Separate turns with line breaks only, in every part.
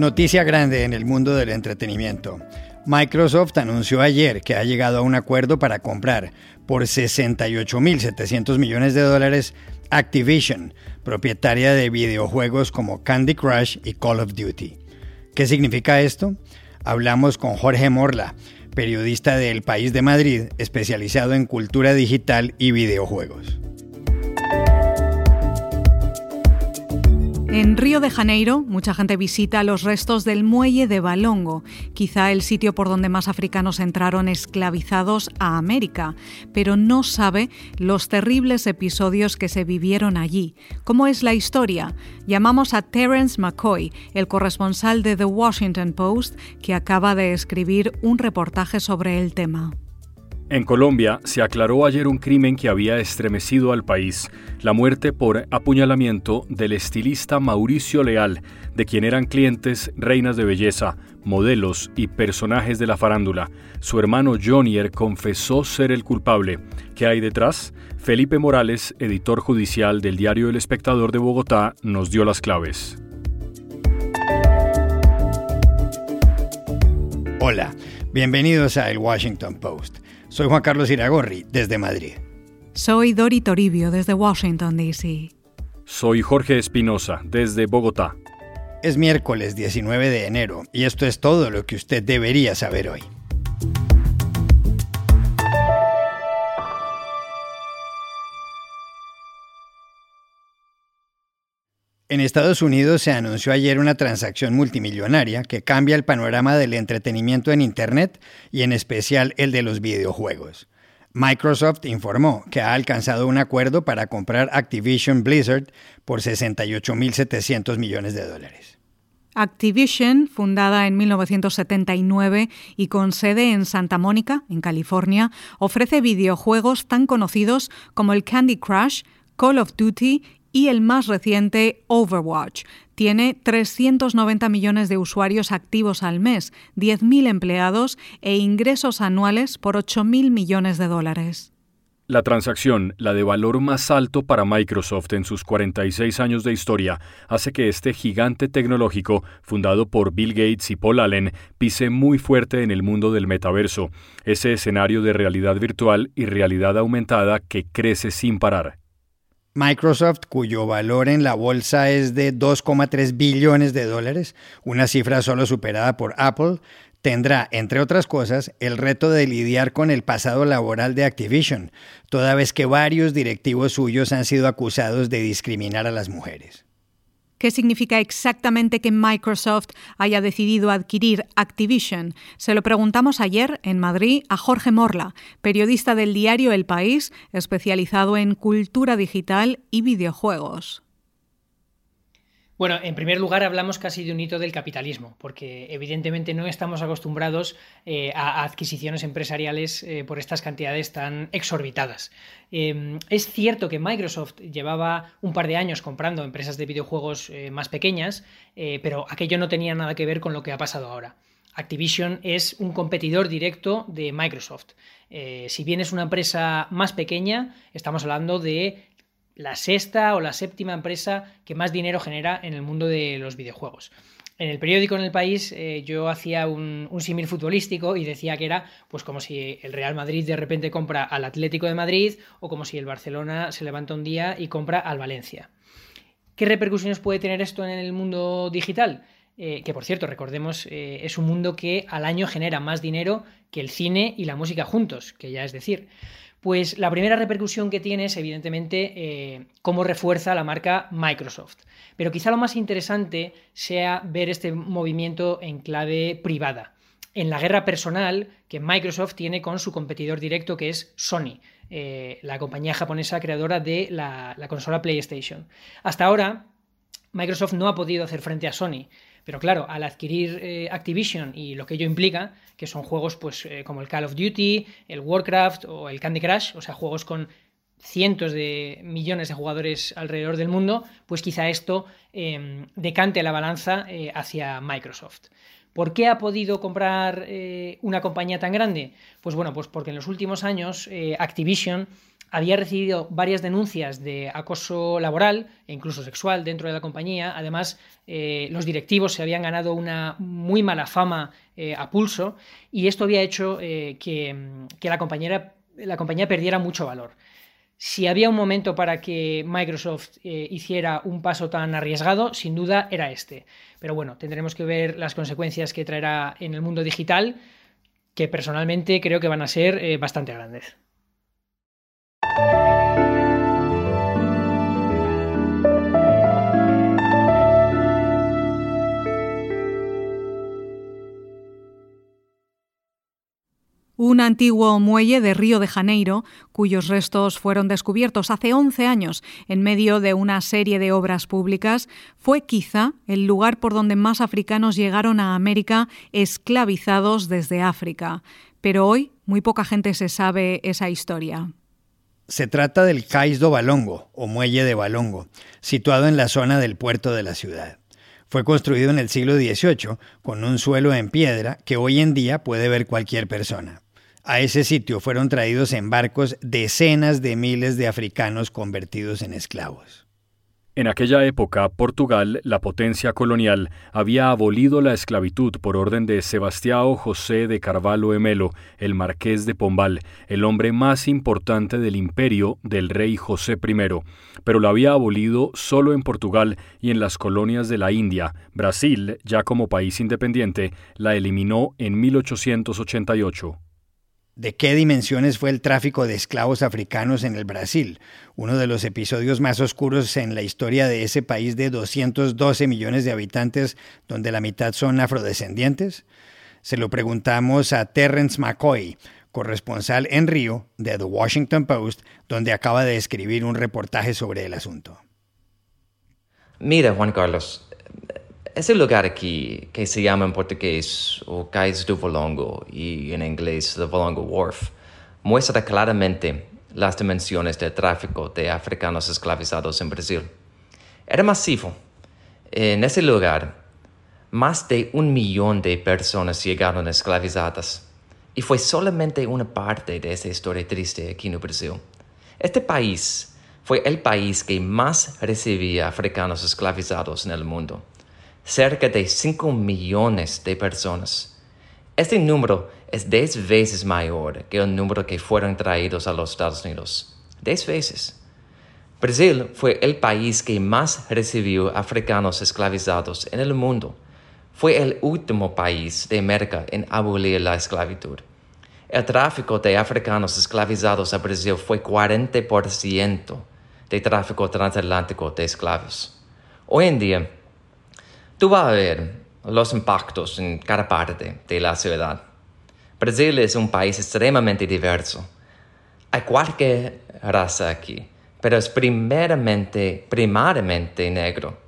Noticia grande en el mundo del entretenimiento. Microsoft anunció ayer que ha llegado a un acuerdo para comprar por 68.700 millones de dólares Activision, propietaria de videojuegos como Candy Crush y Call of Duty. ¿Qué significa esto? Hablamos con Jorge Morla, periodista del País de Madrid, especializado en cultura digital y videojuegos.
En Río de Janeiro, mucha gente visita los restos del muelle de Balongo, quizá el sitio por donde más africanos entraron esclavizados a América, pero no sabe los terribles episodios que se vivieron allí. ¿Cómo es la historia? Llamamos a Terence McCoy, el corresponsal de The Washington Post, que acaba de escribir un reportaje sobre el tema.
En Colombia se aclaró ayer un crimen que había estremecido al país, la muerte por apuñalamiento del estilista Mauricio Leal, de quien eran clientes reinas de belleza, modelos y personajes de la farándula. Su hermano Jonier confesó ser el culpable. ¿Qué hay detrás? Felipe Morales, editor judicial del diario El Espectador de Bogotá, nos dio las claves.
Hola, bienvenidos a El Washington Post. Soy Juan Carlos Iragorri, desde Madrid.
Soy Dori Toribio, desde Washington, D.C.
Soy Jorge Espinosa, desde Bogotá.
Es miércoles 19 de enero y esto es todo lo que usted debería saber hoy. En Estados Unidos se anunció ayer una transacción multimillonaria que cambia el panorama del entretenimiento en Internet y en especial el de los videojuegos. Microsoft informó que ha alcanzado un acuerdo para comprar Activision Blizzard por 68.700 millones de dólares.
Activision, fundada en 1979 y con sede en Santa Mónica, en California, ofrece videojuegos tan conocidos como el Candy Crush, Call of Duty y el más reciente, Overwatch. Tiene 390 millones de usuarios activos al mes, 10.000 empleados e ingresos anuales por 8.000 millones de dólares.
La transacción, la de valor más alto para Microsoft en sus 46 años de historia, hace que este gigante tecnológico, fundado por Bill Gates y Paul Allen, pise muy fuerte en el mundo del metaverso, ese escenario de realidad virtual y realidad aumentada que crece sin parar.
Microsoft, cuyo valor en la bolsa es de 2,3 billones de dólares, una cifra solo superada por Apple, tendrá, entre otras cosas, el reto de lidiar con el pasado laboral de Activision, toda vez que varios directivos suyos han sido acusados de discriminar a las mujeres.
¿Qué significa exactamente que Microsoft haya decidido adquirir Activision? Se lo preguntamos ayer en Madrid a Jorge Morla, periodista del diario El País, especializado en cultura digital y videojuegos.
Bueno, en primer lugar hablamos casi de un hito del capitalismo, porque evidentemente no estamos acostumbrados eh, a, adquisiciones empresariales eh, por estas cantidades tan exorbitadas. Em, es cierto que Microsoft llevaba un par de años comprando empresas de videojuegos eh, más pequeñas, pero aquello no tenía nada que ver con lo que ha pasado ahora. Activision es un competidor directo de Microsoft. si bien es una empresa más pequeña, estamos hablando de la sexta o la séptima empresa que más dinero genera en el mundo de los videojuegos. En el periódico en el país eh, yo hacía un, un símil futbolístico y decía que era pues como si el Real Madrid de repente compra al Atlético de Madrid o como si el Barcelona se levanta un día y compra al Valencia. ¿Qué repercusiones puede tener esto en el mundo digital? Eh, que por cierto, recordemos, eh, es un mundo que al año genera más dinero que el cine y la música juntos, que ya es decir. Pues la primera repercusión que tiene es, evidentemente, eh, cómo refuerza la marca Microsoft. Pero quizá lo más interesante sea ver este movimiento en clave privada. En la guerra personal que Microsoft tiene con su competidor directo, que es Sony, eh, la compañía japonesa creadora de la consola PlayStation. Hasta ahora, Microsoft no ha podido hacer frente a Sony. Pero claro, al adquirir eh, Activision y lo que ello implica, que son juegos pues, eh, como el Call of Duty, el Warcraft o el Candy Crush, o sea, juegos con cientos de millones de jugadores alrededor del mundo, pues quizá esto em, decante la balanza eh, hacia Microsoft. ¿Por qué ha podido comprar una compañía tan grande? Pues bueno, pues porque en los últimos años Activision había recibido varias denuncias de acoso laboral e incluso sexual dentro de la compañía. Además, eh, los directivos se habían ganado una muy mala fama eh, a pulso y esto había hecho eh, que, la, compañía, la compañía perdiera mucho valor. Si había un momento para que Microsoft hiciera un paso tan arriesgado, sin duda era este. Pero bueno, tendremos que ver las consecuencias que traerá en el mundo digital, que personalmente creo que van a ser bastante grandes.
Un antiguo muelle de Río de Janeiro, cuyos restos fueron descubiertos hace 11 años en medio de una serie de obras públicas, fue quizá el lugar por donde más africanos llegaron a América esclavizados desde África. Pero hoy muy poca gente se sabe esa historia.
Se trata del Cais do Balongo, o muelle de Balongo, situado en la zona del puerto de la ciudad. Fue construido en el siglo XVIII con un suelo en piedra que hoy en día puede ver cualquier persona. A ese sitio fueron traídos en barcos decenas de miles de africanos convertidos en esclavos.
En aquella época, Portugal, la potencia colonial, había abolido la esclavitud por orden de Sebastião José de Carvalho Emelo, el marqués de Pombal, el hombre más importante del imperio del rey José I, pero lo había abolido solo en Portugal y en las colonias de la India. Brasil, ya como país independiente, la eliminó en 1888
de qué dimensiones fue el tráfico de esclavos africanos en el Brasil, uno de los episodios más oscuros en la historia de ese país de 212 millones de habitantes, donde la mitad son afrodescendientes? Se lo preguntamos a Terrence McCoy, corresponsal en Río de The Washington Post, donde acaba de escribir un reportaje sobre el asunto.
Mira, Juan Carlos, ese lugar aquí, que se llama en portugués o Cais do Volongo y en inglés The Volongo Wharf, muestra claramente las dimensiones del tráfico de africanos esclavizados en Brasil. Era masivo. En ese lugar, más de un millón de personas llegaron esclavizadas. Y fue solamente una parte de esa historia triste aquí en Brasil. Este país fue el país que más recibía africanos esclavizados en el mundo cerca de 5 millones de personas. Este número es 10 veces mayor que el número que fueron traídos a los Estados Unidos. 10 veces. Brasil fue el país que más recibió africanos esclavizados en el mundo. Fue el último país de América en abolir la esclavitud. El tráfico de africanos esclavizados a Brasil fue 40% del tráfico transatlántico de esclavos. Hoy en día, Tú vas a ver los impactos en cada parte de la ciudad. Brasil es un país extremadamente diverso. Hay cualquier raza aquí, pero es primeramente, primariamente negro.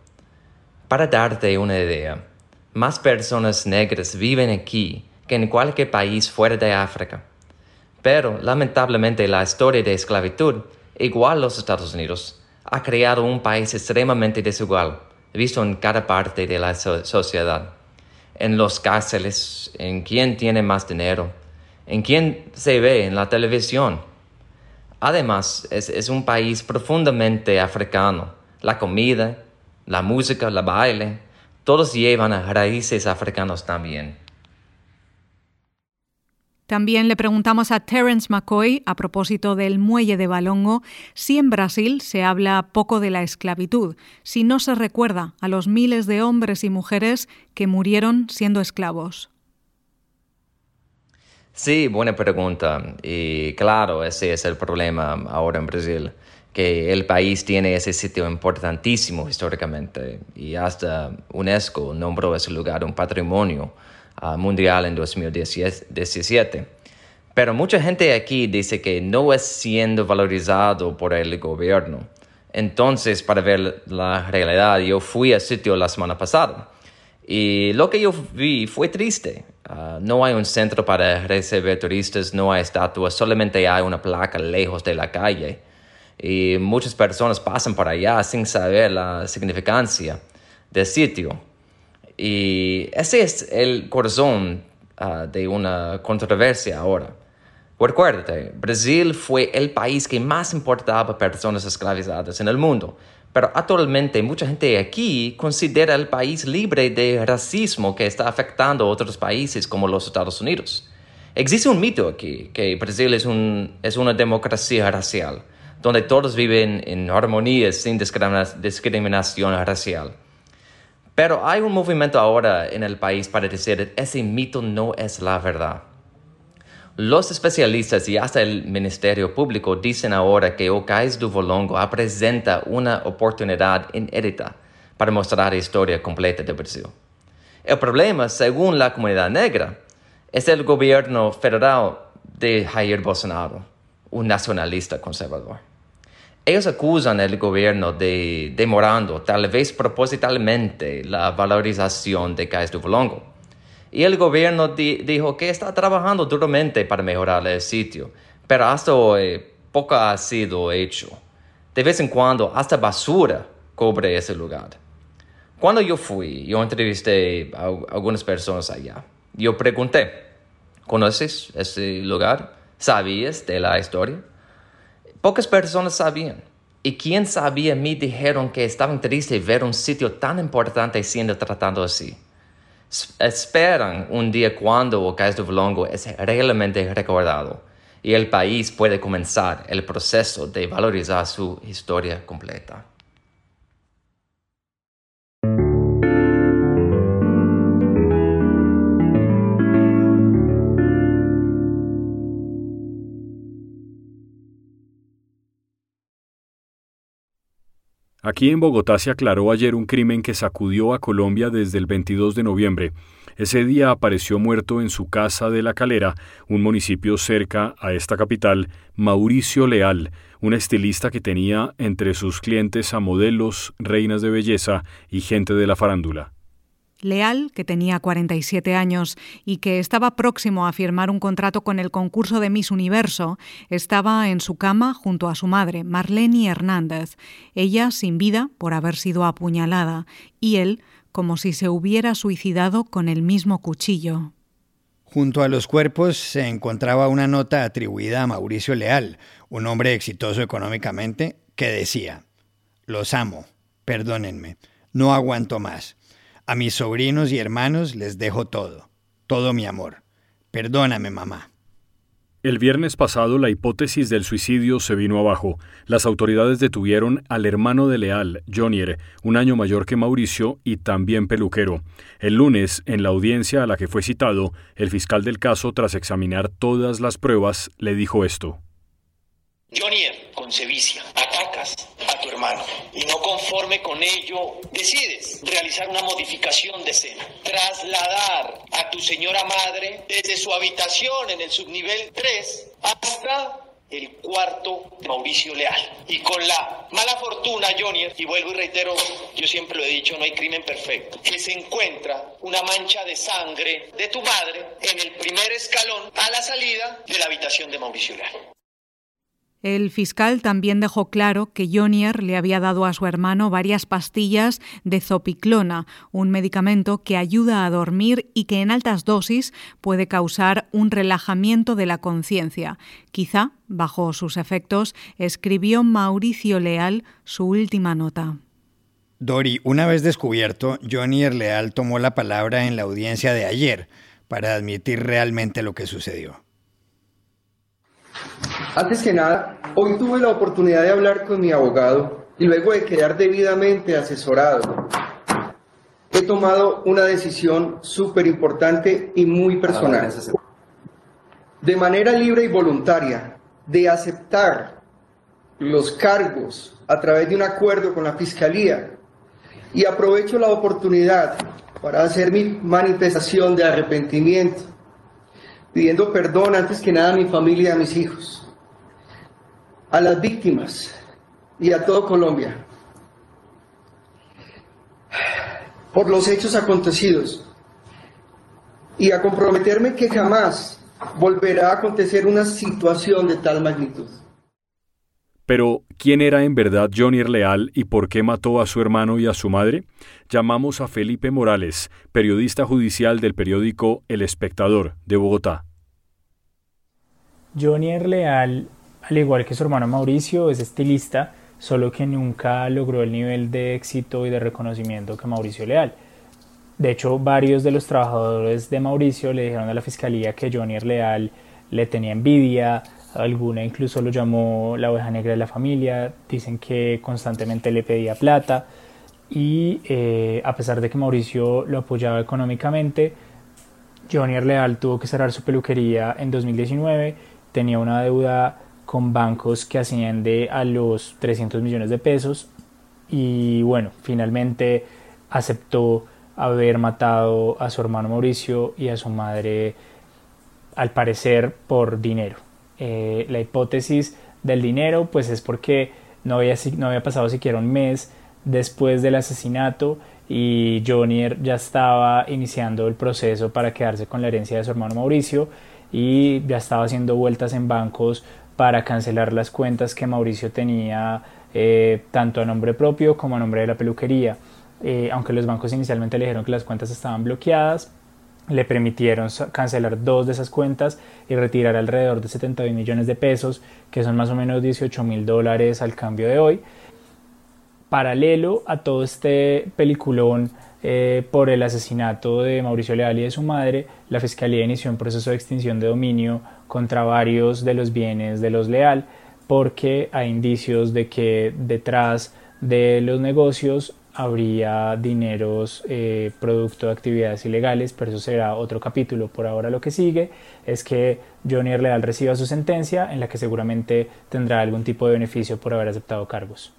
Para darte una idea, más personas negras viven aquí que en cualquier país fuera de África. Pero lamentablemente la historia de esclavitud, igual los Estados Unidos, ha creado un país extremadamente desigual visto en cada parte de la sociedad, en los cárceles, en quién tiene más dinero, en quién se ve en la televisión. Además, es, es un país profundamente africano. La comida, la música, el baile, todos llevan raíces africanos también.
También le preguntamos a Terence McCoy, a propósito del muelle de Balongo, si en Brasil se habla poco de la esclavitud, si no se recuerda a los miles de hombres y mujeres que murieron siendo esclavos.
Sí, buena pregunta. Y claro, ese es el problema ahora en Brasil, que el país tiene ese sitio importantísimo históricamente y hasta UNESCO nombró ese lugar un patrimonio mundial en 2017. Pero mucha gente aquí dice que no es siendo valorizado por el gobierno. Entonces, para ver la realidad, yo fui al sitio la semana pasada. Y lo que yo vi fue triste. Ah, no hay un centro para recibir turistas, no hay estatuas, solamente hay una placa lejos de la calle. Y muchas personas pasan por allá sin saber la significancia del sitio. Y ese es el corazón ah, de una controversia ahora. Recuérdate, Brasil fue el país que más importaba personas esclavizadas en el mundo, pero actualmente mucha gente aquí considera el país libre de racismo que está afectando a otros países como los Estados Unidos. Existe un mito aquí, que Brasil es, un, es una democracia racial, donde todos viven en armonía sin discriminación racial. Pero hay un movimiento ahora en el país para decir ese mito no es la verdad. Los especialistas y hasta el Ministerio Público dicen ahora que Ocais do Volongo presenta una oportunidad inédita para mostrar la historia completa de Brasil. El problema, según la comunidad negra, es el gobierno federal de Jair Bolsonaro, un nacionalista conservador. Ellos acusan al gobierno de demorando, tal vez propositalmente, la valorización de Cais do Volongo y el gobierno dijo que está trabajando duramente para mejorar el sitio, pero hasta hoy poco ha sido hecho. De vez en cuando hasta basura cobre ese lugar. Cuando yo fui, yo entrevisté a algunas personas allá. Yo pregunté, ¿conoces ese lugar? ¿Sabías de la historia? Pocas personas sabían. Y quien sabía me dijeron que estaban tristes ver un sitio tan importante siendo tratado así esperan un día cuando el caso de Volongo es realmente recordado y el país puede comenzar el proceso de valorizar su historia completa.
Aquí en Bogotá se aclaró ayer un crimen que sacudió a Colombia desde el 22 de noviembre. Ese día apareció muerto en su casa de La Calera, un municipio cerca a esta capital, Mauricio Leal, un estilista que tenía entre sus clientes a modelos, reinas de belleza y gente de la farándula.
Leal, que tenía 47 años y que estaba próximo a firmar un contrato con el concurso de Miss Universo, estaba en su cama junto a su madre, Marlene Hernández, ella sin vida por haber sido apuñalada, y él como si se hubiera suicidado con el mismo cuchillo.
Junto a los cuerpos se encontraba una nota atribuida a Mauricio Leal, un hombre exitoso económicamente, que decía, Los amo, perdónenme, no aguanto más. A mis sobrinos y hermanos les dejo todo, todo mi amor. Perdóname, mamá.
El viernes pasado la hipótesis del suicidio se vino abajo. Las autoridades detuvieron al hermano de Leal, Jonier, un año mayor que Mauricio y también peluquero. El lunes, en la audiencia a la que fue citado, el fiscal del caso, tras examinar todas las pruebas, le dijo esto.
Jonier, con sevicia, atacas tu hermano y no conforme con ello decides realizar una modificación de escena, trasladar a tu señora madre desde su habitación en el subnivel 3 hasta el cuarto Mauricio Leal. Y con la mala fortuna, Jonier, y vuelvo y reitero, yo siempre lo he dicho, no hay crimen perfecto, que se encuentra una mancha de sangre de tu madre en el primer escalón a la salida de la habitación de Mauricio Leal.
El fiscal también dejó claro que Jonier le había dado a su hermano varias pastillas de zopiclona, un medicamento que ayuda a dormir y que en altas dosis puede causar un relajamiento de la conciencia. Quizá, bajo sus efectos, escribió Mauricio Leal su última nota.
Dori, una vez descubierto, Jonier Leal tomó la palabra en la audiencia de ayer para admitir realmente lo que sucedió.
Antes que nada, hoy tuve la oportunidad de hablar con mi abogado y luego de quedar debidamente asesorado, he tomado una decisión súper importante y muy personal. De manera libre y voluntaria, de aceptar los cargos a través de un acuerdo con la Fiscalía y aprovecho la oportunidad para hacer mi manifestación de arrepentimiento, pidiendo perdón antes que nada a mi familia a mis hijos a las víctimas y a todo Colombia por los hechos acontecidos y a comprometerme que jamás volverá a acontecer una situación de tal magnitud.
Pero, ¿quién era en verdad Johnny Leal y por qué mató a su hermano y a su madre? Llamamos a Felipe Morales, periodista judicial del periódico El Espectador de Bogotá.
Johnny Leal, al igual que su hermano Mauricio, es estilista, solo que nunca logró el nivel de éxito y de reconocimiento que Mauricio Leal. De hecho, varios de los trabajadores de Mauricio le dijeron a la fiscalía que Johnny Leal le tenía envidia, alguna incluso lo llamó la oveja negra de la familia, dicen que constantemente le pedía plata. Y eh, a pesar de que Mauricio lo apoyaba económicamente, Johnny Leal tuvo que cerrar su peluquería en 2019, tenía una deuda con bancos que asciende a los 300 millones de pesos. Y bueno, finalmente aceptó haber matado a su hermano Mauricio y a su madre al parecer por dinero. Eh, la hipótesis del dinero pues es porque no había, no había pasado siquiera un mes después del asesinato y Johnny ya estaba iniciando el proceso para quedarse con la herencia de su hermano Mauricio y ya estaba haciendo vueltas en bancos para cancelar las cuentas que Mauricio tenía eh, tanto a nombre propio como a nombre de la peluquería. Eh, aunque los bancos inicialmente le dijeron que las cuentas estaban bloqueadas, le permitieron cancelar dos de esas cuentas y retirar alrededor de 72 millones de pesos, que son más o menos 18 mil dólares al cambio de hoy. Paralelo a todo este peliculón eh, por el asesinato de Mauricio Leal y de su madre, la Fiscalía inició un proceso de extinción de dominio contra varios de los bienes de los Leal, porque hay indicios de que detrás de los negocios habría dineros eh, producto de actividades ilegales, pero eso será otro capítulo. Por ahora lo que sigue es que Johnny Leal reciba su sentencia en la que seguramente tendrá algún tipo de beneficio por haber aceptado cargos.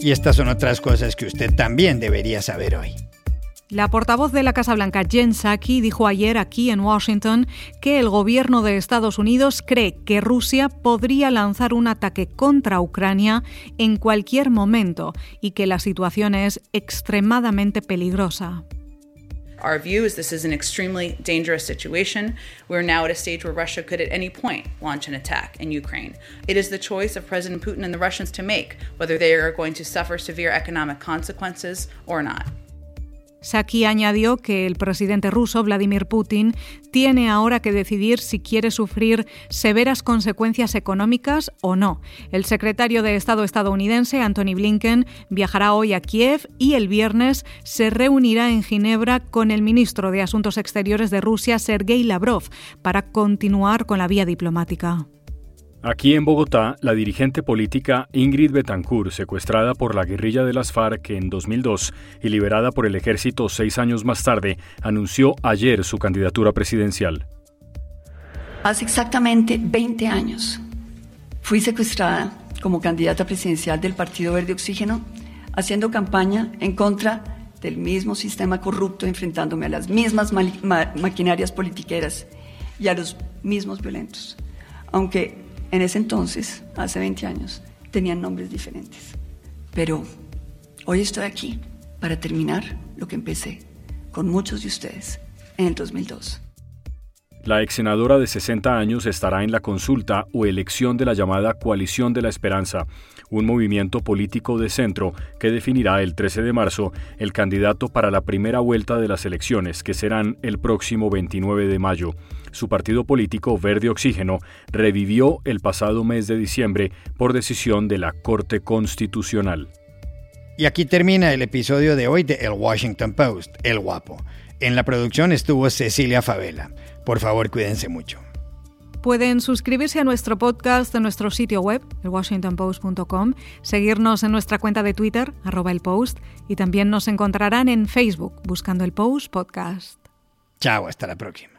Y estas son otras cosas que usted también debería saber hoy.
La portavoz de la Casa Blanca, Jen Psaki, dijo ayer aquí en Washington que el gobierno de Estados Unidos cree que Rusia podría lanzar un ataque contra Ucrania en cualquier momento y que la situación es extremadamente peligrosa.
Our view is this is an extremely dangerous situation. We're now at a stage where Russia could at any point launch an attack in Ukraine. It is the choice of President Putin and the Russians to make whether they are going to suffer severe economic consequences or not.
Saki añadió que el presidente ruso Vladimir Putin tiene ahora que decidir si quiere sufrir severas consecuencias económicas o no. El secretario de Estado estadounidense Anthony Blinken viajará hoy a Kiev y el viernes se reunirá en Ginebra con el ministro de Asuntos Exteriores de Rusia Sergei Lavrov para continuar con la vía diplomática.
Aquí en Bogotá, la dirigente política Ingrid Betancourt, secuestrada por la guerrilla de las FARC en 2002 y liberada por el ejército seis años más tarde, anunció ayer su candidatura presidencial.
Hace exactamente 20 años fui secuestrada como candidata presidencial del Partido Verde Oxígeno, haciendo campaña en contra del mismo sistema corrupto, enfrentándome a las mismas maquinarias politiqueras y a los mismos violentos. Aunque en ese entonces, hace 20 años, tenían nombres diferentes. Pero hoy estoy aquí para terminar lo que empecé con muchos de ustedes en el 2002.
La ex senadora de 60 años estará en la consulta o elección de la llamada Coalición de la Esperanza, un movimiento político de centro que definirá el 13 de marzo el candidato para la primera vuelta de las elecciones, que serán el próximo 29 de mayo. Su partido político Verde Oxígeno revivió el pasado mes de diciembre por decisión de la Corte Constitucional.
Y aquí termina el episodio de hoy de El Washington Post, El Guapo. En la producción estuvo Cecilia Favela. Por favor, cuídense mucho.
Pueden suscribirse a nuestro podcast en nuestro sitio web, elwashingtonpost.com, seguirnos en nuestra cuenta de Twitter, arroba el post, y también nos encontrarán en Facebook buscando el Post Podcast.
Chao, hasta la próxima.